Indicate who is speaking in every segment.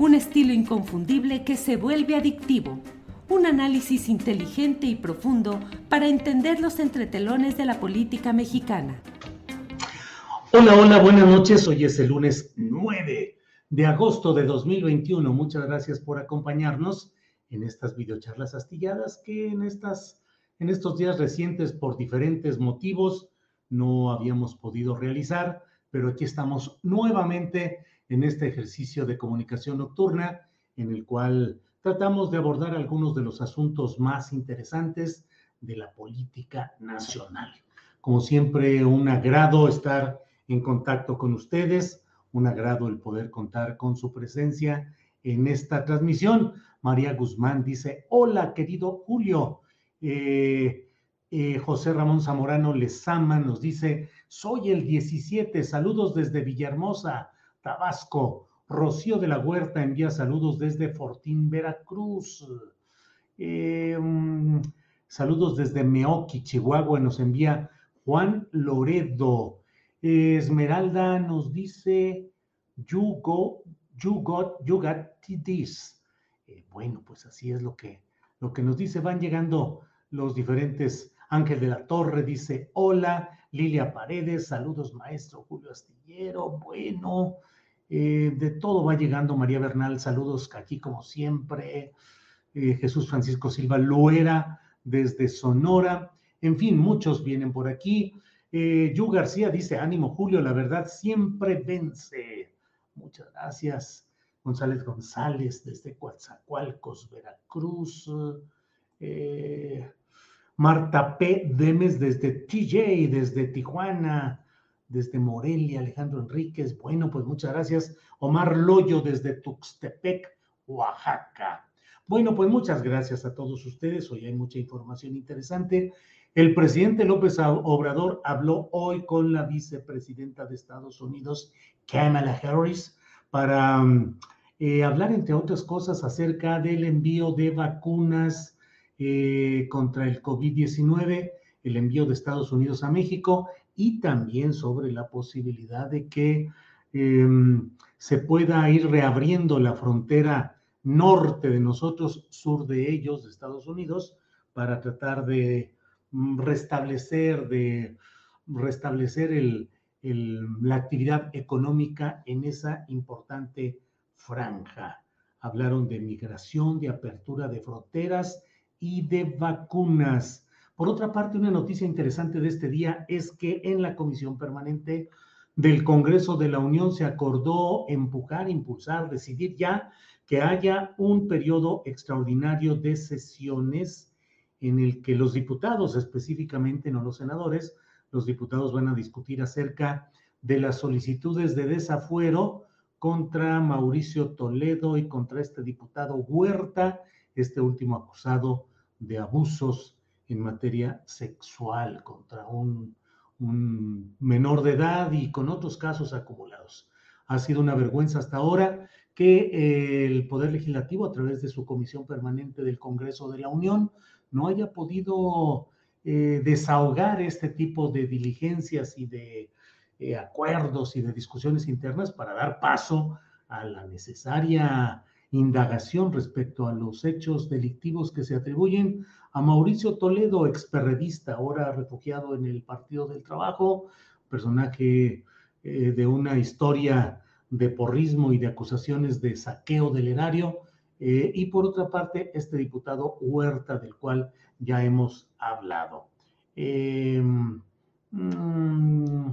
Speaker 1: un estilo inconfundible que se vuelve adictivo, un análisis inteligente y profundo para entender los entretelones de la política mexicana.
Speaker 2: Hola, hola, buenas noches. Hoy es el lunes 9 de agosto de 2021. Muchas gracias por acompañarnos en estas videocharlas astilladas que en, estas, en estos días recientes por diferentes motivos no habíamos podido realizar, pero aquí estamos nuevamente en este ejercicio de comunicación nocturna en el cual tratamos de abordar algunos de los asuntos más interesantes de la política nacional. Como siempre, un agrado estar en contacto con ustedes, un agrado el poder contar con su presencia en esta transmisión. María Guzmán dice, hola querido Julio. Eh, eh, José Ramón Zamorano Lezama nos dice, soy el 17, saludos desde Villahermosa, Tabasco. Rocío de la Huerta envía saludos desde Fortín, Veracruz. Mm, saludos desde Meoqui, Chihuahua, nos envía Juan Loredo. Esmeralda nos dice, you, go, you, got, you got this. Eh, bueno, pues así es lo que, lo que nos dice. Van llegando los diferentes. Ángel de la Torre dice, hola. Lilia Paredes, saludos maestro Julio Astillero. Bueno, eh, de todo va llegando María Bernal, saludos aquí como siempre. Eh, Jesús Francisco Silva Loera desde Sonora. En fin, muchos vienen por aquí. Eh, Yu García dice, ánimo Julio, la verdad siempre vence. Muchas gracias. González González desde Coatzacoalcos, Veracruz. Eh, Marta P. Demes desde TJ, desde Tijuana, desde Morelia, Alejandro Enríquez. Bueno, pues muchas gracias. Omar Loyo desde Tuxtepec, Oaxaca. Bueno, pues muchas gracias a todos ustedes. Hoy hay mucha información interesante. El presidente López Obrador habló hoy con la vicepresidenta de Estados Unidos, Kamala Harris, para eh, hablar, entre otras cosas, acerca del envío de vacunas eh, contra el COVID-19, el envío de Estados Unidos a México y también sobre la posibilidad de que eh, se pueda ir reabriendo la frontera norte de nosotros, sur de ellos, de Estados Unidos, para tratar de restablecer, de restablecer la actividad económica en esa importante franja. Hablaron de migración, de apertura de fronteras y de vacunas. Por otra parte, una noticia interesante de este día es que en la Comisión Permanente del Congreso de la Unión se acordó empujar, impulsar, decidir ya que haya un periodo extraordinario de sesiones en el que los diputados, específicamente no los senadores, los diputados van a discutir acerca de las solicitudes de desafuero contra Mauricio Toledo y contra este diputado Huerta, este último acusado de abusos en materia sexual contra un, menor de edad y con otros casos acumulados. Ha sido una vergüenza hasta ahora que eh, el Poder Legislativo, a través de su Comisión Permanente del Congreso de la Unión, no haya podido eh, desahogar este tipo de diligencias y de eh, acuerdos y de discusiones internas para dar paso a la necesaria indagación respecto a los hechos delictivos que se atribuyen a Mauricio Toledo, experredista, ahora refugiado en el Partido del Trabajo, personaje eh, de una historia de porrismo y de acusaciones de saqueo del erario, eh, y por otra parte, este diputado Huerta, del cual ya hemos hablado. Em, mm,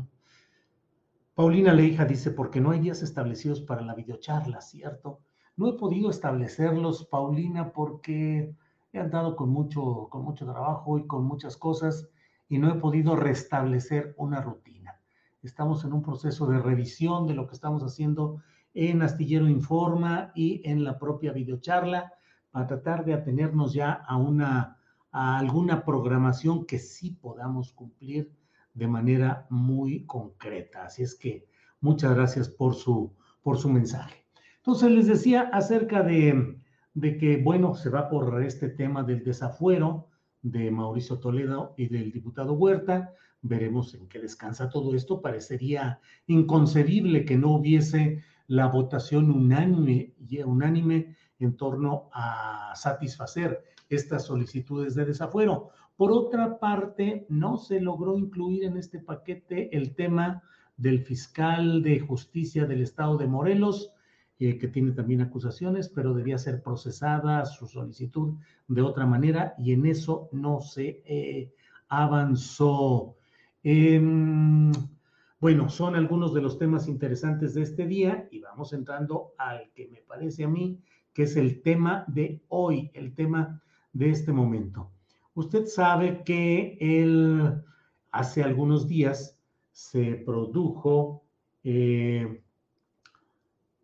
Speaker 2: Paulina Leija dice, porque no hay días establecidos para la videocharla, ¿cierto? No he podido establecerlos, Paulina, porque he andado con mucho, con mucho trabajo y con muchas cosas y no he podido restablecer una rutina. Estamos en un proceso de revisión de lo que estamos haciendo en Astillero Informa y en la propia videocharla para tratar de atenernos ya a una a alguna programación que sí podamos cumplir de manera muy concreta. Así es que muchas gracias por su, por su mensaje. Entonces les decía acerca de, de que, bueno, se va por este tema del desafuero de Mauricio Toledo y del diputado Huerta. Veremos en qué descansa todo esto. Parecería inconcebible que no hubiese la votación unánime, unánime en torno a satisfacer estas solicitudes de desafuero. Por otra parte, no se logró incluir en este paquete el tema del fiscal de justicia del estado de Morelos, eh, que tiene también acusaciones, pero debía ser procesada su solicitud de otra manera y en eso no se eh, avanzó. Em, bueno, son algunos de los temas interesantes de este día y vamos entrando al que me parece a mí que es el tema de hoy, el tema de este momento. Usted sabe que el, hace algunos días se produjo eh,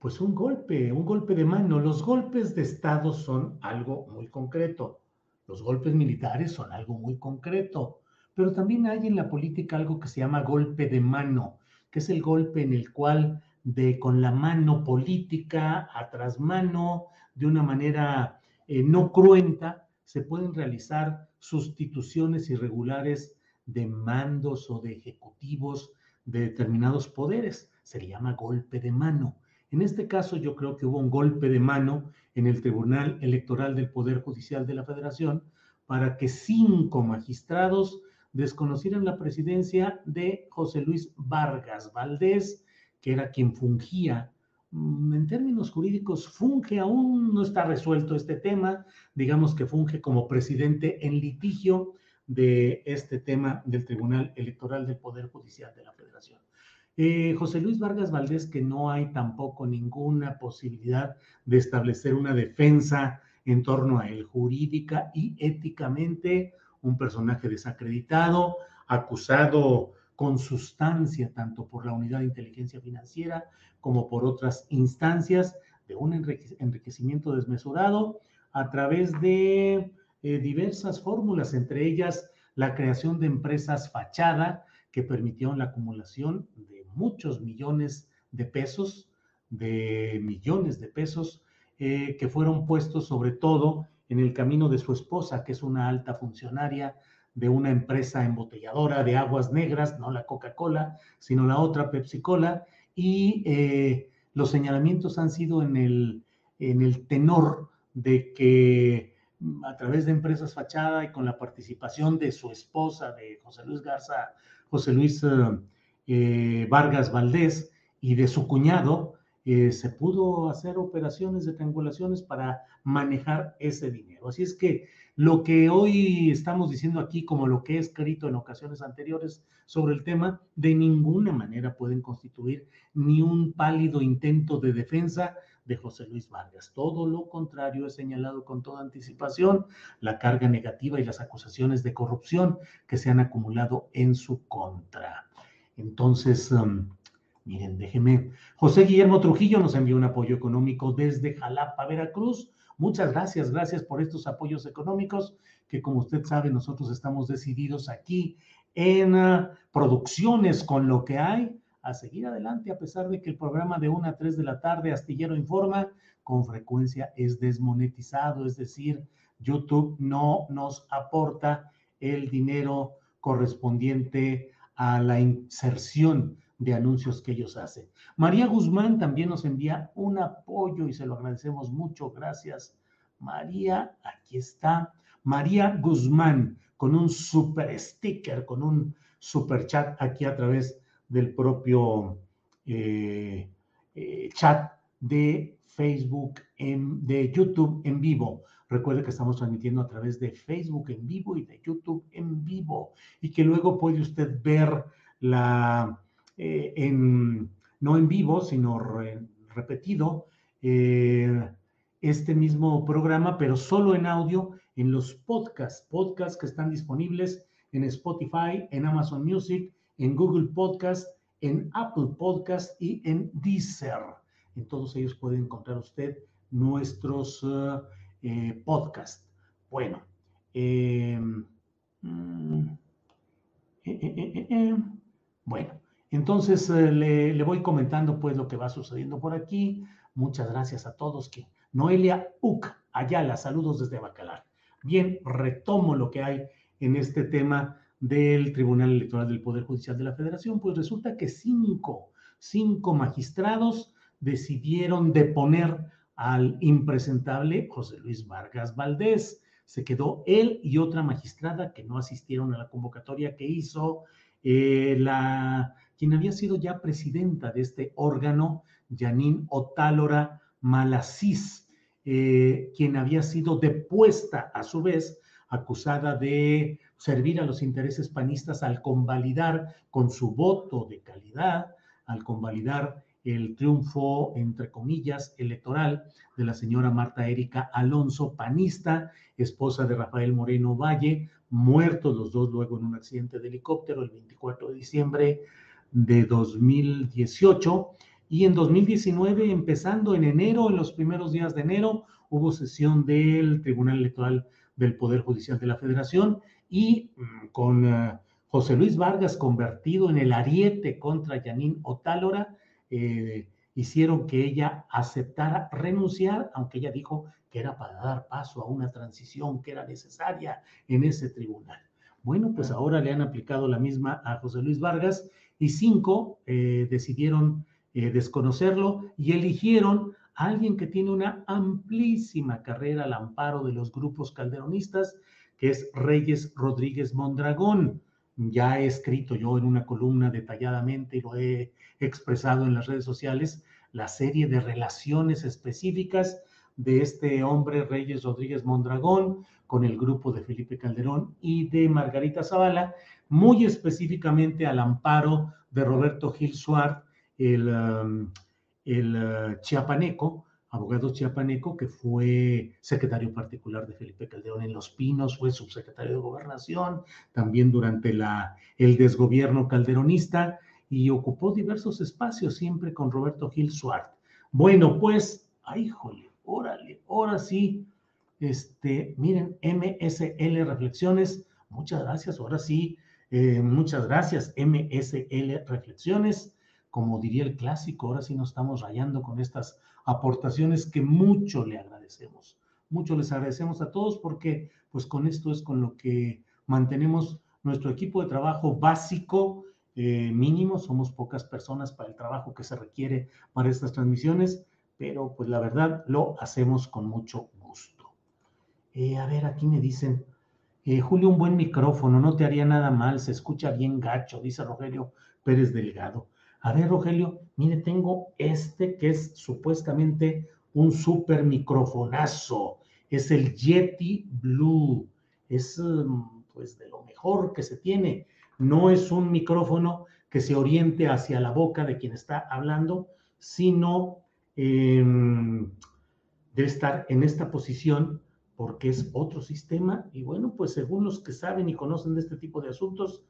Speaker 2: pues un golpe, un golpe de mano. Los golpes de Estado son algo muy concreto. Los golpes militares son algo muy concreto. Pero también hay en la política algo que se llama golpe de mano, que es el golpe en el cual de con la mano política, a tras mano, de una manera eh, no cruenta, se pueden realizar sustituciones irregulares de mandos o de ejecutivos de determinados poderes. Se le llama golpe de mano. En este caso yo creo que hubo un golpe de mano en el Tribunal Electoral del Poder Judicial de la Federación para que cinco magistrados desconocieran la presidencia de José Luis Vargas Valdés, que era quien fungía Mm, en términos jurídicos, funge, aún no está resuelto este tema, digamos que funge como presidente en litigio de este tema del Tribunal Electoral del Poder Judicial de la Federación. Eh, José Luis Vargas Valdés, que no hay tampoco ninguna posibilidad de establecer una defensa en torno a él, jurídica y éticamente, un personaje desacreditado, acusado con sustancia tanto por la Unidad de Inteligencia Financiera como por otras instancias de un enriquecimiento desmesurado a través de eh, diversas fórmulas, entre ellas la creación de empresas fachada que permitieron la acumulación de muchos millones de pesos, de millones de pesos, eh, que fueron puestos sobre todo en el camino de su esposa, que es una alta funcionaria de una empresa embotelladora de aguas negras, no la Coca-Cola, sino la otra Pepsi-Cola, y eh, los señalamientos han sido en el, en el tenor de que mm, a través de empresas fachada y con la participación de su esposa, de José Luis Garza, José Luis eh, eh, Vargas Valdés y de su cuñado, se pudo hacer operaciones de triangulaciones para manejar ese dinero. Así es que lo que hoy estamos diciendo aquí, como lo que he escrito en ocasiones anteriores sobre el tema, de ninguna manera pueden constituir ni un pálido intento de defensa de José Luis Vargas. Todo lo contrario, he señalado con toda anticipación la carga negativa y las acusaciones de corrupción que se han acumulado en su contra. Entonces, um, miren, déjeme. José Guillermo Trujillo nos envió un apoyo económico desde Jalapa, Veracruz Muchas gracias, gracias por estos apoyos económicos que como usted sabe nosotros estamos decididos aquí en uh, producciones con lo que hay a seguir adelante a pesar de que el programa de 1 a 3 de la tarde Astillero Informa con frecuencia es desmonetizado, es decir, YouTube no nos aporta el dinero correspondiente a la inserción de anuncios que ellos hacen. María Guzmán también nos envía un apoyo y se lo agradecemos mucho. Gracias, María. Aquí está. María Guzmán con un super sticker, con un super chat aquí a través del propio eh, eh, chat de Facebook, en, de YouTube en vivo. Recuerde que estamos transmitiendo a través de Facebook en vivo y de YouTube en vivo y que luego puede usted ver la, eh, en, no en vivo, sino repetido, eh, este mismo programa, pero solo en audio en los podcasts, podcasts que están disponibles en Spotify, en Amazon Music, en Google Podcast, en Apple Podcast y en Deezer. En todos ellos puede encontrar usted nuestros eh, podcasts. Bueno, mm, bueno, entonces eh, le, voy comentando pues lo que va sucediendo por aquí. Muchas gracias a todos. Que Noelia Uc Ayala, saludos desde Bacalar. Bien, retomo lo que hay en este tema del Tribunal Electoral del Poder Judicial de la Federación. Pues resulta que cinco, cinco magistrados decidieron deponer al impresentable José Luis Vargas Valdés. Se quedó él y otra magistrada que no asistieron a la convocatoria que hizo eh, la quien había sido ya presidenta de este órgano, Janine Otálora Malasís, eh, quien había sido depuesta a su vez, acusada de servir a los intereses panistas al convalidar con su voto de calidad, al convalidar el triunfo, entre comillas, electoral de la señora Marta Erika Alonso, panista, esposa de Rafael Moreno Valle, muertos los dos luego en un accidente de helicóptero el 24 de diciembre de 2018 y en 2019, empezando en enero, en los primeros días de enero, hubo sesión del Tribunal Electoral del Poder Judicial de la Federación y mm, con eh, José Luis Vargas convertido en el ariete contra Yanín Otálora, eh, hicieron que ella aceptara renunciar, aunque ella dijo que era para dar paso a una transición que era necesaria en ese tribunal. Bueno, pues ahora le han aplicado la misma a José Luis Vargas y cinco eh, decidieron eh, desconocerlo y eligieron a alguien que tiene una amplísima carrera al amparo de los grupos calderonistas, que es Reyes Rodríguez Mondragón. Ya he escrito yo en una columna detalladamente y lo he expresado en las redes sociales la serie de relaciones específicas de este hombre, Reyes Rodríguez Mondragón, con el grupo de Felipe Calderón y de Margarita Zavala, muy específicamente al amparo de Roberto Gil Suárez, el, um, el uh, chiapaneco, abogado chiapaneco, que fue secretario particular de Felipe Calderón en Los Pinos, fue subsecretario de Gobernación, también durante la, el desgobierno calderonista, y ocupó diversos espacios siempre con Roberto Gil Suárez. Bueno, pues, ay, jole, órale, ahora sí, este, miren, MSL Reflexiones, muchas gracias, ahora sí, eh, muchas gracias, MSL Reflexiones, como diría el clásico, ahora sí nos estamos rayando con estas aportaciones que mucho le agradecemos, mucho les agradecemos a todos porque pues con esto es con lo que mantenemos nuestro equipo de trabajo básico, eh, mínimo, somos pocas personas para el trabajo que se requiere para estas transmisiones, pero pues la verdad lo hacemos con mucho gusto. Eh, a ver, aquí me dicen, eh, Julio, un buen micrófono, no te haría nada mal, se escucha bien gacho, dice Rogelio Pérez Delgado. A ver, Rogelio, mire, tengo este que es supuestamente un super microfonazo, es el Yeti Blue, es mm, pues de lo mejor que se tiene. No es un micrófono que se oriente hacia la boca de quien está hablando, sino Em, debe estar en esta posición porque es otro sistema. Y bueno, pues según los que saben y conocen de este tipo de asuntos,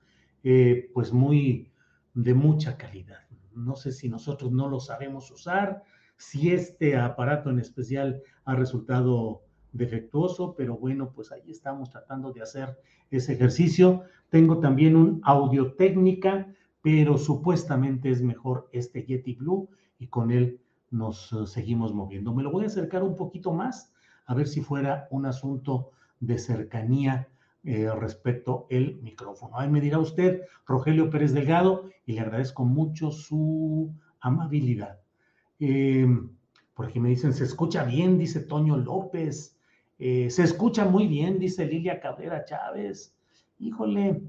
Speaker 2: eh, pues muy de mucha calidad. No sé si nosotros no lo sabemos usar, si este aparato en especial ha resultado defectuoso, pero bueno, pues ahí estamos tratando de hacer ese ejercicio. Tengo también un audio técnica, pero supuestamente es mejor este Yeti Blue y con él nos eh, seguimos moviendo. Me lo voy a acercar un poquito más, a ver si fuera un asunto de cercanía eh, respecto el micrófono. Ahí me dirá usted, Rogelio Pérez Delgado, y le agradezco mucho su amabilidad. Eh, por aquí me dicen, se escucha bien, dice Toño López. Eh, se escucha muy bien, dice Lilia Cabrera Chávez. Híjole,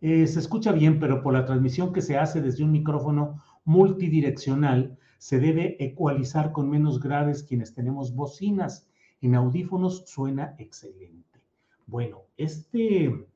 Speaker 2: se escucha bien, pero por la transmisión que se hace desde un micrófono multidireccional, se debe ecualizar con menos graves quienes tenemos bocinas. En audífonos suena excelente. Bueno, este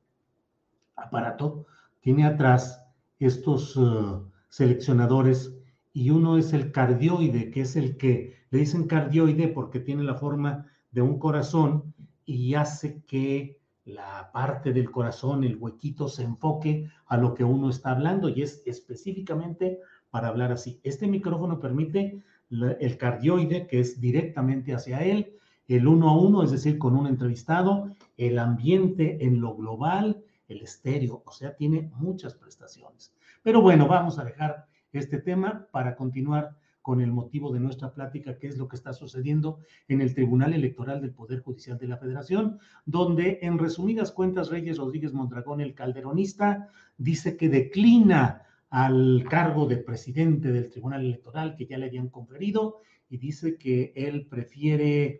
Speaker 2: aparato tiene atrás estos uh, seleccionadores y uno es el cardioide, que es el que le dicen cardioide porque tiene la forma de un corazón y hace que la parte del corazón, el huequito, se enfoque a lo que uno está hablando y es específicamente para hablar así. Este micrófono permite el cardioide, que es directamente hacia él, el uno a uno, es decir, con un entrevistado, el ambiente en lo global, el estéreo, o sea, tiene muchas prestaciones. Pero bueno, vamos a dejar este tema para continuar con el motivo de nuestra plática, que es lo que está sucediendo en el Tribunal Electoral del Poder Judicial de la Federación, donde en resumidas cuentas Reyes Rodríguez Mondragón, el calderonista, dice que declina al cargo de presidente del Tribunal Electoral que ya le habían conferido y dice que él prefiere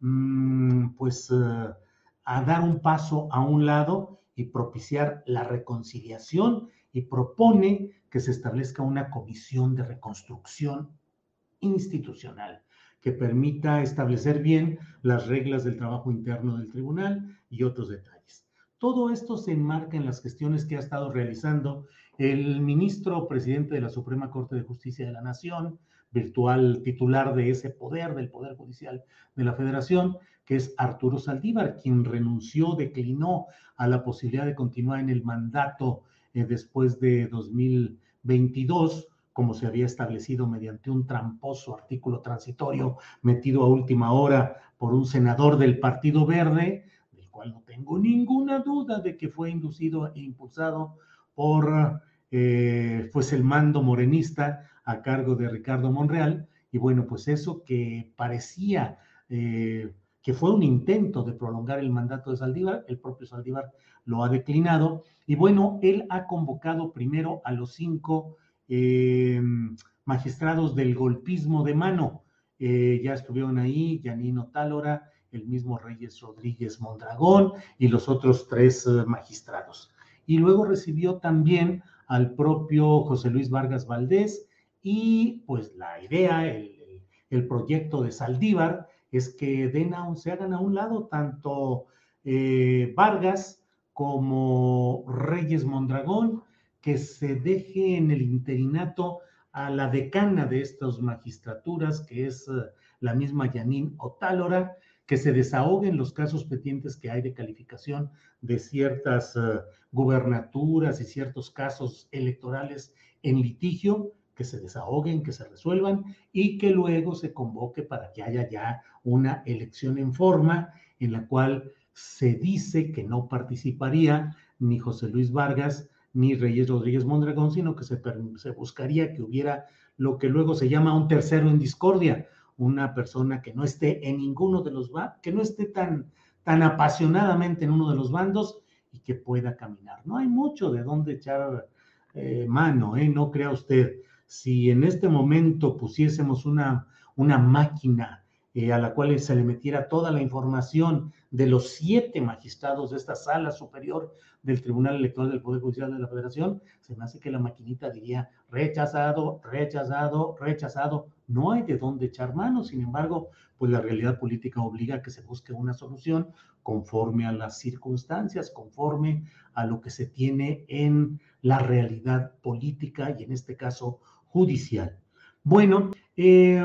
Speaker 2: Mm, pues eh, a dar un paso a un lado y propiciar la reconciliación y propone que se establezca una comisión de reconstrucción institucional que permita establecer bien las reglas del trabajo interno del tribunal y otros detalles. Todo esto se enmarca en las gestiones que ha estado realizando el ministro presidente de la Suprema Corte de Justicia de la Nación, virtual titular de ese poder, del Poder Judicial de la Federación, que es Arturo Saldívar, quien renunció, declinó a la posibilidad de continuar en el mandato eh, después de 2022 como se había establecido mediante un tramposo artículo transitorio metido a última hora por un senador del Partido Verde, del cual no tengo ninguna duda de que fue inducido e impulsado por eh, pues el mando morenista a cargo de Ricardo Monreal. Y bueno, pues eso que parecía eh, que fue un intento de prolongar el mandato de Saldívar, el propio Saldívar lo ha declinado. Y bueno, él ha convocado primero a los cinco eh, magistrados del golpismo de mano. Eh, ya estuvieron ahí Yanino Tálora, el mismo Reyes Rodríguez Mondragón y los otros tres magistrados. Y luego recibió también al propio José Luis Vargas Valdés, y pues la idea, el, proyecto de Saldívar es que den se hagan a un lado tanto eh, Vargas como Reyes Mondragón, que se deje en el interinato a la decana de estas magistraturas, que es eh, la misma Yanín Otálora, que se desahoguen los casos pendientes que hay de calificación de ciertas eh, gubernaturas y ciertos casos electorales en litigio que se desahoguen, que se resuelvan y que luego se convoque para que haya ya una elección en forma en la cual se dice que no participaría ni José Luis Vargas ni Reyes Rodríguez Mondragón, sino que se, se buscaría que hubiera lo que luego se llama un tercero en discordia, una persona que no esté en ninguno de los, que no esté tan, tan apasionadamente en uno de los bandos y que pueda caminar. No hay mucho de dónde echar eh, mano, ¿eh? no crea usted si en este momento pusiésemos una, una máquina eh, a la cual se le metiera toda la información de los siete magistrados de esta sala superior del Tribunal Electoral del Poder Judicial de la Federación, se me hace que la maquinita diría rechazado, rechazado, rechazado. No hay de dónde echar mano, sin embargo, pues la realidad política obliga a que se busque una solución conforme a las circunstancias, conforme a lo que se tiene en la realidad política y en este caso judicial. Bueno, eh,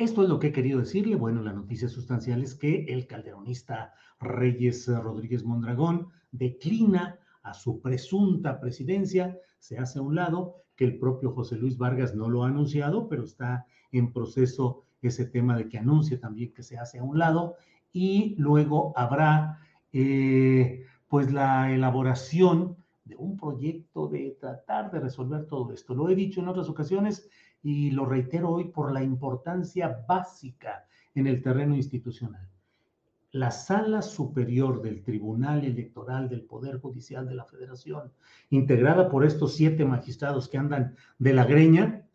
Speaker 2: Esto es lo que he querido decirle. Bueno, la noticia sustancial es que el calderonista Reyes Rodríguez Mondragón declina a su presunta presidencia, se hace a un lado, que el propio José Luis Vargas no lo ha anunciado, pero está en proceso ese tema de que anuncie también que se hace a un lado, y luego habrá eh, pues la elaboración de un proyecto de tratar de resolver todo esto. Lo he dicho en otras ocasiones, y lo reitero hoy por la importancia básica en el terreno institucional. La sala superior del Tribunal Electoral del Poder Judicial de la Federación, integrada por estos siete magistrados que andan de la greña,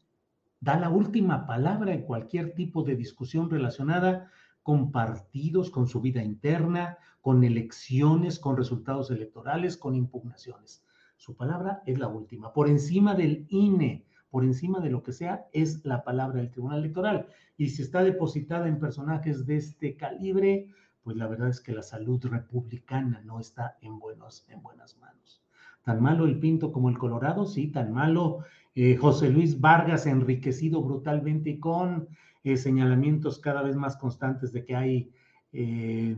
Speaker 2: da la última palabra en cualquier tipo de discusión relacionada con partidos, con su vida interna, con elecciones, con resultados electorales, con impugnaciones. Su palabra es la última, por encima del INE, por encima de lo que sea, es la palabra del Tribunal Electoral. Y si está depositada en personajes de este calibre, pues la verdad es que la salud republicana no está en, buenos, en buenas manos. Tan malo el Pinto como el Colorado, sí, tan malo eh, José Luis Vargas enriquecido brutalmente y con eh, señalamientos cada vez más constantes de que hay eh,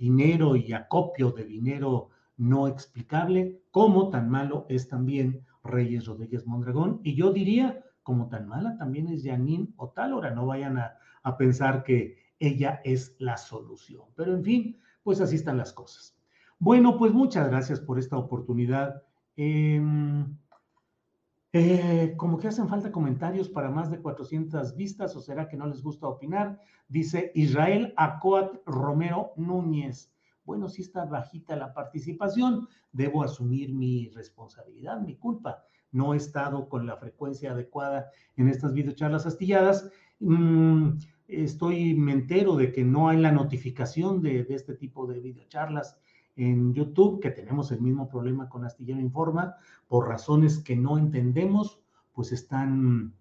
Speaker 2: dinero y acopio de dinero no explicable, como tan malo es también Reyes Rodríguez Mondragón. Y yo diría, como tan mala también es Janine Otálora, no vayan a, pensar que ella es la solución. Pero en fin, pues así están las cosas. Bueno, pues muchas gracias por esta oportunidad. Em, eh, como que hacen falta comentarios para más de 400 vistas, o será que no les gusta opinar. Dice Israel Acoat Romero Núñez. Bueno, si está bajita la participación, debo asumir mi responsabilidad, mi culpa. No he estado con la frecuencia adecuada en estas videocharlas astilladas. Mm, estoy me entero de que no hay la notificación de, de, este tipo de videocharlas en YouTube, que tenemos el mismo problema con Astillero Informa, por razones que no entendemos, pues están,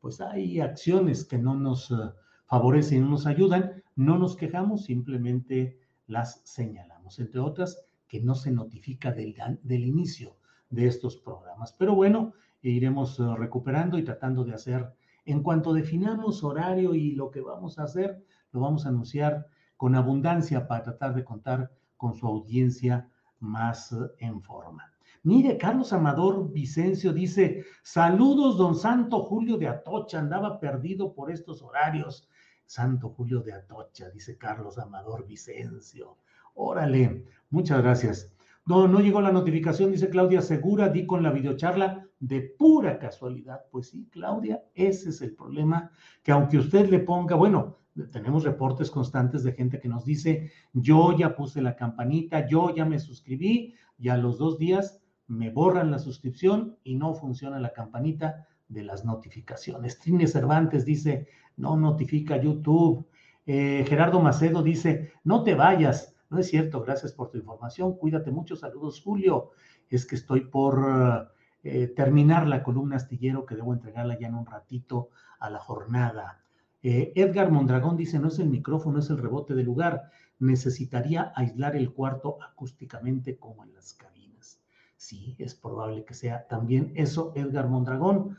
Speaker 2: pues hay acciones que no nos uh, favorecen, no nos ayudan, no nos quejamos, simplemente las señalamos, entre otras que no se notifica del, del inicio de estos programas. Pero bueno, iremos uh, recuperando y tratando de hacer, en cuanto definamos horario y lo que vamos a hacer, lo vamos a anunciar con abundancia para tratar de contar con su audiencia más uh, en forma. Mire, Carlos Amador Vicencio dice, saludos, don Santo Julio de Atocha, andaba perdido por estos horarios. Santo Julio de Atocha, dice Carlos Amador Vicencio. Órale, muchas gracias. No, no llegó la notificación, dice Claudia Segura, di con la videocharla de pura casualidad. Pues sí, Claudia, ese es el problema, que aunque usted le ponga, bueno, tenemos reportes constantes de gente que nos dice, yo ya puse la campanita, yo ya me suscribí, y a los dos días me borran la suscripción y no funciona la campanita de las notificaciones. Trine Cervantes dice, no notifica YouTube. Eh, Gerardo Macedo dice, no te vayas. No es cierto, gracias por tu información. Cuídate mucho. Saludos, Julio. Es que estoy por eh, terminar la columna astillero que debo entregarla ya en un ratito a la jornada. Eh, Edgar Mondragón dice, no es el micrófono, es el rebote del lugar. Necesitaría aislar el cuarto acústicamente como en las cabinas. Sí, es probable que sea también eso, Edgar Mondragón.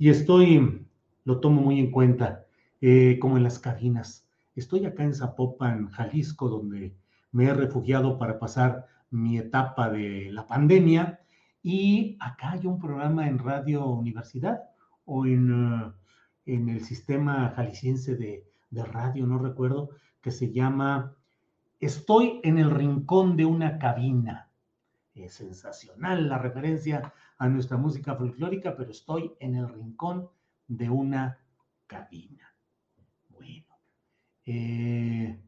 Speaker 2: Y estoy lo tomo muy en cuenta, eh, como en las cabinas. Estoy acá en Zapopan, Jalisco, donde me he refugiado para pasar mi etapa de la pandemia. Y acá hay un programa en Radio Universidad o en, en el sistema jalisciense de radio, no recuerdo, que se llama Estoy en el rincón de una cabina. Sensacional la referencia a nuestra música folclórica, pero estoy en el rincón de una cabina. Bueno, eh,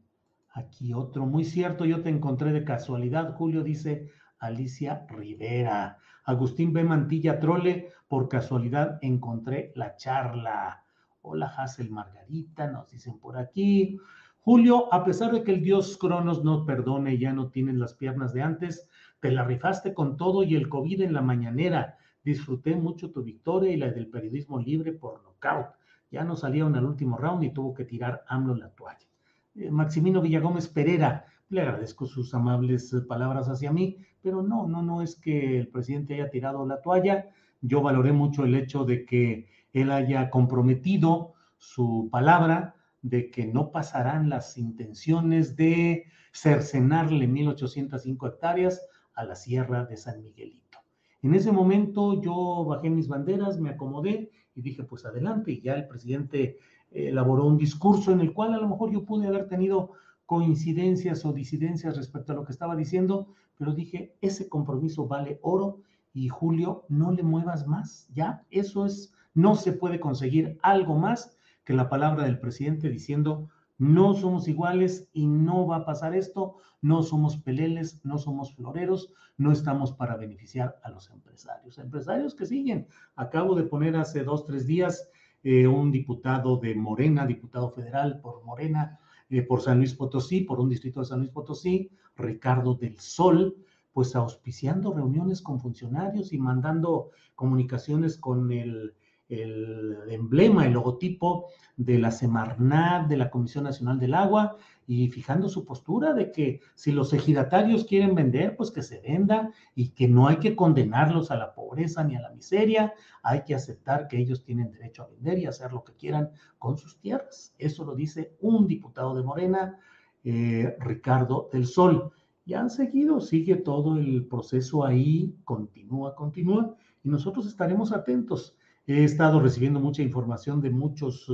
Speaker 2: aquí otro, muy cierto, yo te encontré de casualidad, Julio dice Alicia Rivera. Agustín B. Mantilla Trole, por casualidad encontré la charla. Hola, Hazel Margarita, nos dicen por aquí. Julio, a pesar de que el dios Cronos no perdone, ya no tienes las piernas de antes, te la rifaste con todo y el COVID en la mañanera. Disfruté mucho tu victoria y la del periodismo libre por nocaut. Ya no salieron al último round y tuvo que tirar AMLO la toalla. Eh, Maximino Villagómez Pereira, le agradezco sus amables eh, palabras hacia mí, pero no, no, no es que el presidente haya tirado la toalla. Yo valoré mucho el hecho de que él haya comprometido su palabra de que no pasarán las intenciones de cercenarle 1.805 hectáreas a la sierra de San Miguelito. En ese momento yo bajé mis banderas, me acomodé y dije, pues adelante, y ya el presidente elaboró un discurso en el cual a lo mejor yo pude haber tenido coincidencias o disidencias respecto a lo que estaba diciendo, pero dije, ese compromiso vale oro y Julio, no le muevas más, ya, eso es, no se puede conseguir algo más que la palabra del presidente diciendo, no somos iguales y no va a pasar esto, no somos peleles, no somos floreros, no estamos para beneficiar a los empresarios. Empresarios que siguen. Acabo de poner hace dos, tres días eh, un diputado de Morena, diputado federal por Morena, eh, por San Luis Potosí, por un distrito de San Luis Potosí, Ricardo del Sol, pues auspiciando reuniones con funcionarios y mandando comunicaciones con el el emblema, el logotipo de la Semarnat, de la Comisión Nacional del Agua, y fijando su postura de que si los ejidatarios quieren vender, pues que se venda y que no hay que condenarlos a la pobreza ni a la miseria, hay que aceptar que ellos tienen derecho a vender y hacer lo que quieran con sus tierras. Eso lo dice un diputado de Morena, eh, Ricardo del Sol. Y han seguido, sigue todo el proceso ahí, continúa, continúa, y nosotros estaremos atentos. He estado recibiendo mucha información de muchos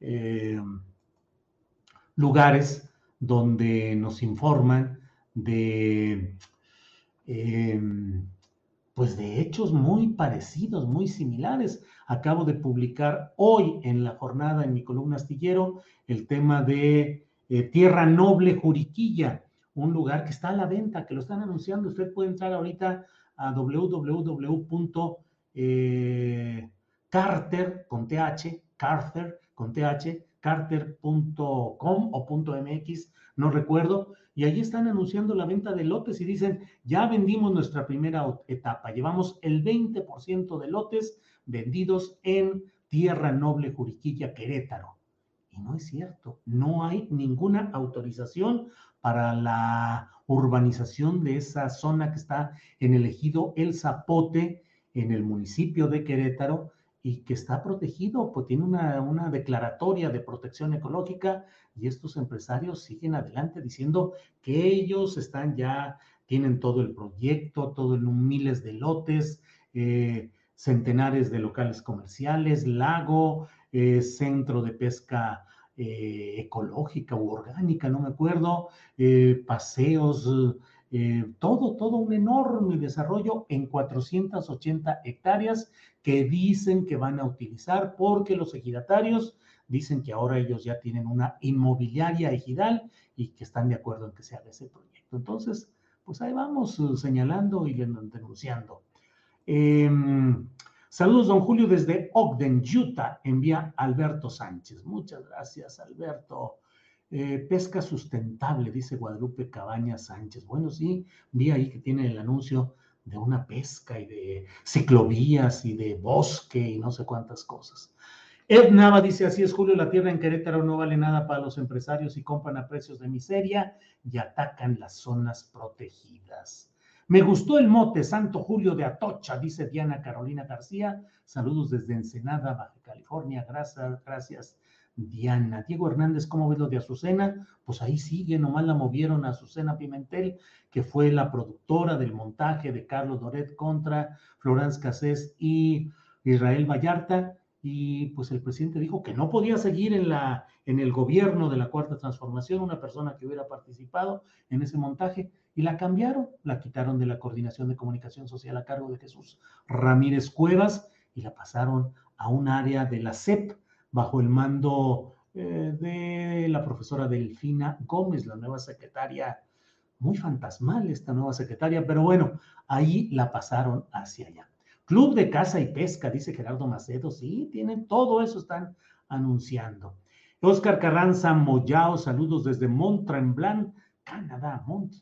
Speaker 2: eh, lugares donde nos informan de, em, pues de hechos muy parecidos, muy similares. Acabo de publicar hoy en la jornada en mi columna astillero el tema de eh, Tierra Noble Juriquilla, un lugar que está a la venta, que lo están anunciando. Usted puede entrar ahorita a www eh, Carter con TH, Carter con TH, carter.com o .mx, no recuerdo, y allí están anunciando la venta de lotes y dicen, ya vendimos nuestra primera etapa, llevamos el 20% de lotes vendidos en Tierra Noble, Juriquilla, Querétaro. Y no es cierto, no hay ninguna autorización para la urbanización de esa zona que está en el ejido El Zapote, en el municipio de Querétaro, y que está protegido, pues tiene una, una, declaratoria de protección ecológica y estos empresarios siguen adelante diciendo que ellos están ya, tienen todo el proyecto, todo en miles de lotes, eh, centenares de locales comerciales, lago, eh, centro de pesca eh, ecológica u orgánica, no me acuerdo, paseos eh, todo, todo un enorme desarrollo en 480 hectáreas que dicen que van a utilizar porque los ejidatarios dicen que ahora ellos ya tienen una inmobiliaria ejidal y que están de acuerdo en que se haga ese proyecto. Entonces, pues ahí vamos uh, señalando y denunciando. Em, saludos, don Julio, desde Ogden, Utah, envía Alberto Sánchez. Muchas gracias, Alberto. Eh, pesca sustentable, dice Guadalupe Cabaña Sánchez. Bueno, sí, vi ahí que tiene el anuncio de una pesca y de ciclovías y de bosque y no sé cuántas cosas. Ed Nava dice, así es Julio, la tierra en Querétaro no vale nada para los empresarios y compran a precios de miseria y atacan las zonas protegidas. Me gustó el mote Santo Julio de Atocha, dice Diana Carolina García. Saludos desde Ensenada, Baja California. Gracias, gracias Diana. Diego Hernández, ¿cómo ves lo de Azucena? Pues ahí sigue, nomás la movieron a Azucena Pimentel, que fue la productora del montaje de Carlos Doret contra Florence Cassés y Israel Vallarta. Y pues el presidente dijo que no podía seguir en, la, en el gobierno de la Cuarta Transformación una persona que hubiera participado en ese montaje y la cambiaron, la quitaron de la Coordinación de Comunicación Social a cargo de Jesús Ramírez Cuevas y la pasaron a un área de la CEP, bajo el mando eh, de la profesora Delfina Gómez, la nueva secretaria muy fantasmal esta nueva secretaria, pero bueno, ahí la pasaron hacia allá. Club de Caza y Pesca, dice Gerardo Macedo, sí, tienen todo eso, están anunciando. Oscar Carranza Moyao, saludos desde Mont Canadá, Mont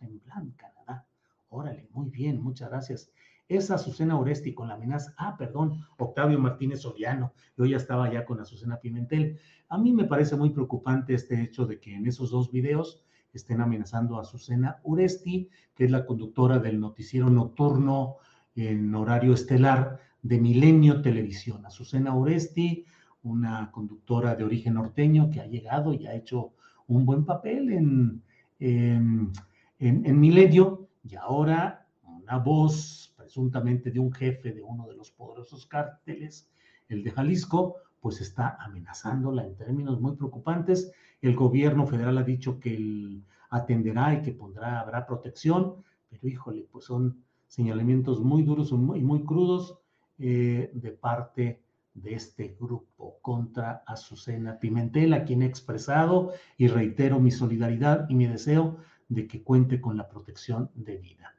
Speaker 2: Canadá. Órale, muy bien, muchas gracias. Es Azucena Oresti con la amenaza. Ah, perdón, Octavio Martínez Soriano. Yo ya estaba ya con Azucena Pimentel. A mí me parece muy preocupante este hecho de que en esos dos videos estén amenazando a Azucena Oresti, que es la conductora del noticiero nocturno en horario estelar de Milenio Televisión. Azucena Oresti, una conductora de origen norteño que ha llegado y ha hecho un buen papel en, en, en Milenio y ahora una voz de un jefe de uno de los poderosos cárteles, el de Jalisco, pues está amenazándola en términos muy preocupantes. El gobierno federal ha dicho que atenderá y que pondrá, habrá protección, pero híjole, pues son señalamientos muy duros y muy, crudos eh, de parte de este grupo contra Azucena Pimentel, a quien he expresado y reitero mi solidaridad y mi deseo de que cuente con la protección de vida.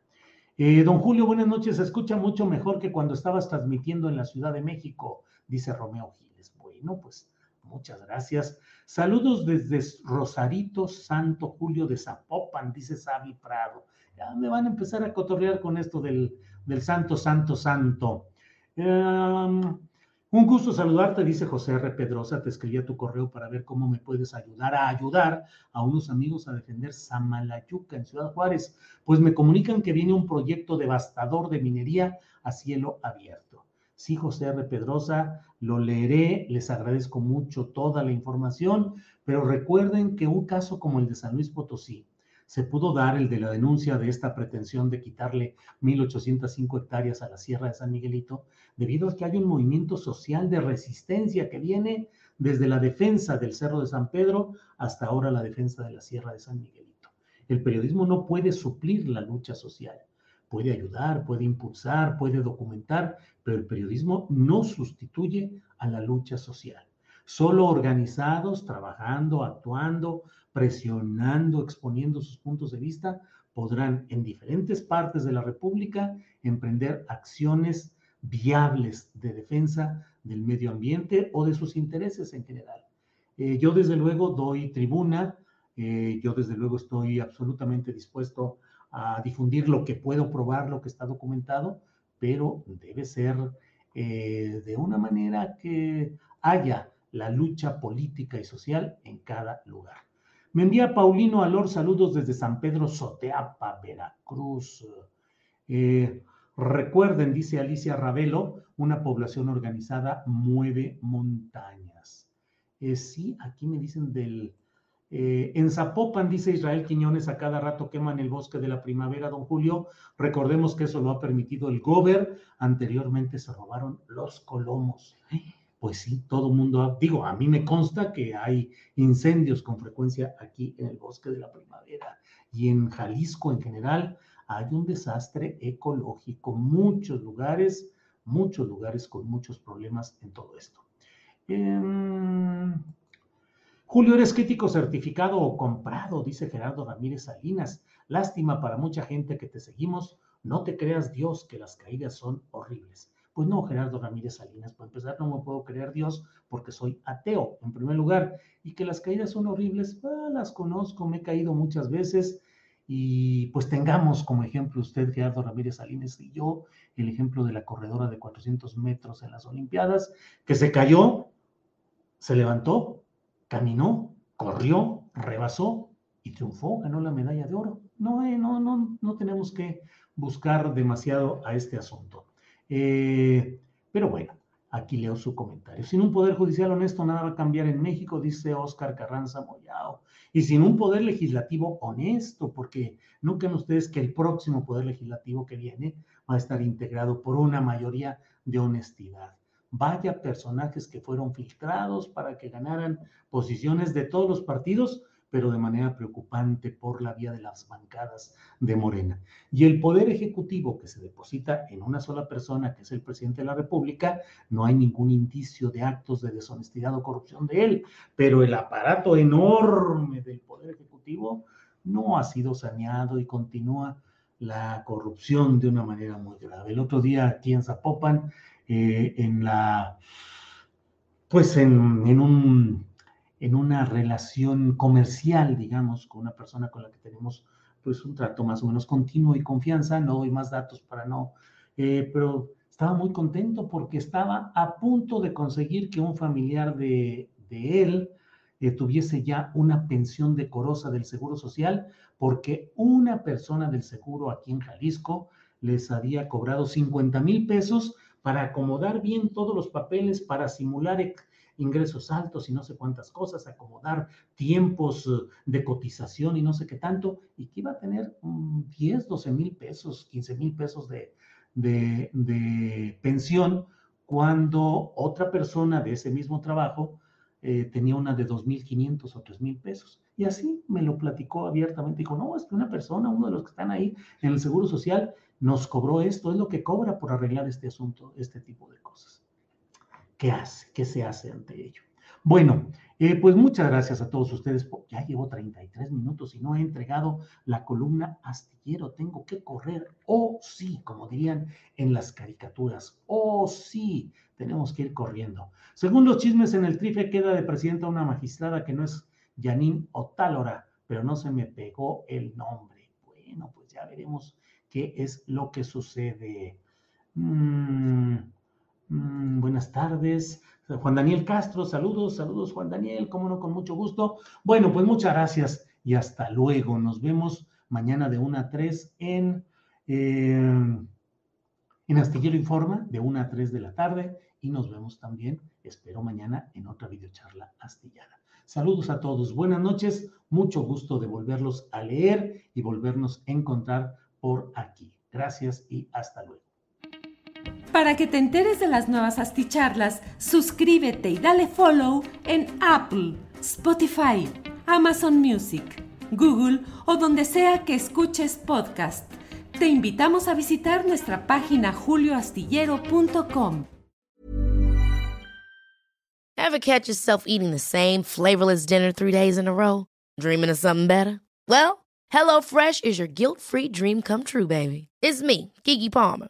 Speaker 2: Eh, don Julio, buenas noches. Se escucha mucho mejor que cuando estabas transmitiendo en la Ciudad de México, dice Romeo Giles. Bueno, pues muchas gracias. Saludos desde Rosarito, Santo Julio de Zapopan, dice Sabi Prado. Ya me van a empezar a cotorrear con esto del, del Santo, Santo, Santo. Eh, un gusto saludarte, dice José R. Pedrosa. Te escribí a tu correo para ver cómo me puedes ayudar a ayudar a unos amigos a defender Samalayuca en Ciudad Juárez. Pues me comunican que viene un proyecto devastador de minería a cielo abierto. Sí, José R. Pedrosa, lo leeré, les agradezco mucho toda la información, pero recuerden que un caso como el de San Luis Potosí, se pudo dar el de la denuncia de esta pretensión de quitarle 1.805 hectáreas a la Sierra de San Miguelito, debido a que hay un movimiento social de resistencia que viene desde la defensa del Cerro de San Pedro hasta ahora la defensa de la Sierra de San Miguelito. El periodismo no puede suplir la lucha social. Puede ayudar, puede impulsar, puede documentar, pero el periodismo no sustituye a la lucha social. Solo organizados, trabajando, actuando, presionando, exponiendo sus puntos de vista, podrán en diferentes partes de la República emprender acciones viables de defensa del medio ambiente o de sus intereses en general. Eh, yo desde luego doy tribuna, eh, yo desde luego estoy absolutamente dispuesto a difundir lo que puedo probar, lo que está documentado, pero debe ser eh, de una manera que haya la lucha política y social en cada lugar. Me envía Paulino Alor saludos desde San Pedro Soteapa, Veracruz. Eh, recuerden, dice Alicia Ravelo, una población organizada mueve montañas. Eh, sí, aquí me dicen del... Eh, en Zapopan, dice Israel Quiñones, a cada rato queman el bosque de la primavera, don Julio. Recordemos que eso lo ha permitido el Gober. Anteriormente se robaron los colomos pues sí, todo mundo, digo, a mí me consta que hay incendios con frecuencia aquí en el bosque de la primavera y en Jalisco en general hay un desastre ecológico, muchos lugares, muchos lugares con muchos problemas en todo esto. Em, Julio, eres crítico certificado o comprado, dice Gerardo Ramírez Salinas. Lástima para mucha gente que te seguimos. No te creas Dios que las caídas son horribles. Pues no, Gerardo Ramírez Salinas, para empezar, no me puedo creer Dios porque soy ateo, en primer lugar, y que las caídas son horribles, ah, las conozco, me he caído muchas veces, y pues tengamos como ejemplo usted, Gerardo Ramírez Salinas, y yo, el ejemplo de la corredora de 400 metros en las Olimpiadas, que se cayó, se levantó, caminó, corrió, rebasó y triunfó, ganó la medalla de oro. No, eh, no, no, no tenemos que buscar demasiado a este asunto. Eh, pero bueno, aquí leo su comentario. Sin un poder judicial honesto, nada va a cambiar en México, dice Oscar Carranza Moyao. Y sin un poder legislativo honesto, porque no crean ustedes que el próximo poder legislativo que viene va a estar integrado por una mayoría de honestidad. Vaya personajes que fueron filtrados para que ganaran posiciones de todos los partidos, pero de manera preocupante por la vía de las bancadas de Morena. Y el poder ejecutivo que se deposita en una sola persona, que es el presidente de la República, no hay ningún indicio de actos de deshonestidad o corrupción de él, pero el aparato enorme del poder ejecutivo, no ha sido saneado y continúa la corrupción de una manera muy grave. El otro día aquí en Zapopan, eh, en la, pues en, un, en una relación comercial, digamos, con una persona con la que tenemos pues un trato más o menos continuo y confianza, no doy más datos para no, eh, pero estaba muy contento porque estaba a punto de conseguir que un familiar de, de él eh, tuviese ya una pensión decorosa del Seguro Social, porque una persona del seguro aquí en Jalisco les había cobrado 50 mil pesos para acomodar bien todos los papeles, para simular ingresos altos y no sé cuántas cosas, acomodar tiempos eh, de cotización y no sé qué tanto, y que iba a tener 10, 12 mil pesos, 15 mil pesos de, de, pensión, cuando otra persona de ese mismo trabajo eh, tenía una de 2.500 o 3.000 pesos. Y así me lo platicó abiertamente. Dijo, no, es que una persona, uno de los que están ahí en el Seguro Social, nos cobró esto, es lo que cobra por arreglar este asunto, este tipo de cosas. ¿Qué hace? ¿Qué se hace ante ello? Bueno, eh, pues muchas gracias a todos ustedes. Ya llevo 33 minutos y no he entregado la columna astillero. Tengo que correr. Oh, sí, como dirían en las caricaturas. Oh, sí, tenemos que ir corriendo. Según los chismes en el trife, queda de presidenta una magistrada que no es Janine Otálora, pero no se me pegó el nombre. Bueno, pues ya veremos qué es lo que sucede. Mm, mm, buenas tardes. Juan Daniel Castro, saludos, saludos Juan Daniel, cómo no, con mucho gusto. Bueno, pues muchas gracias y hasta luego. Nos vemos mañana de 1 a 3 en, eh, en Astillero Informa, de 1 a 3 de la tarde. Y nos vemos también, espero mañana, en otra videocharla astillada. Saludos a todos, buenas noches, mucho gusto de volverlos a leer y volvernos a encontrar por aquí. Gracias y hasta luego.
Speaker 1: Para que te enteres de las nuevas asticharlas, suscríbete y dale follow en Apple, Spotify, Amazon Music, Google o donde sea que escuches podcast. Te invitamos a visitar nuestra página julioastillero.com.
Speaker 3: Ever catch yourself eating the same flavorless dinner three days in a row? Dreaming of something better? Well, HelloFresh is your guilt-free dream come true, baby. It's me, Kiki Palmer.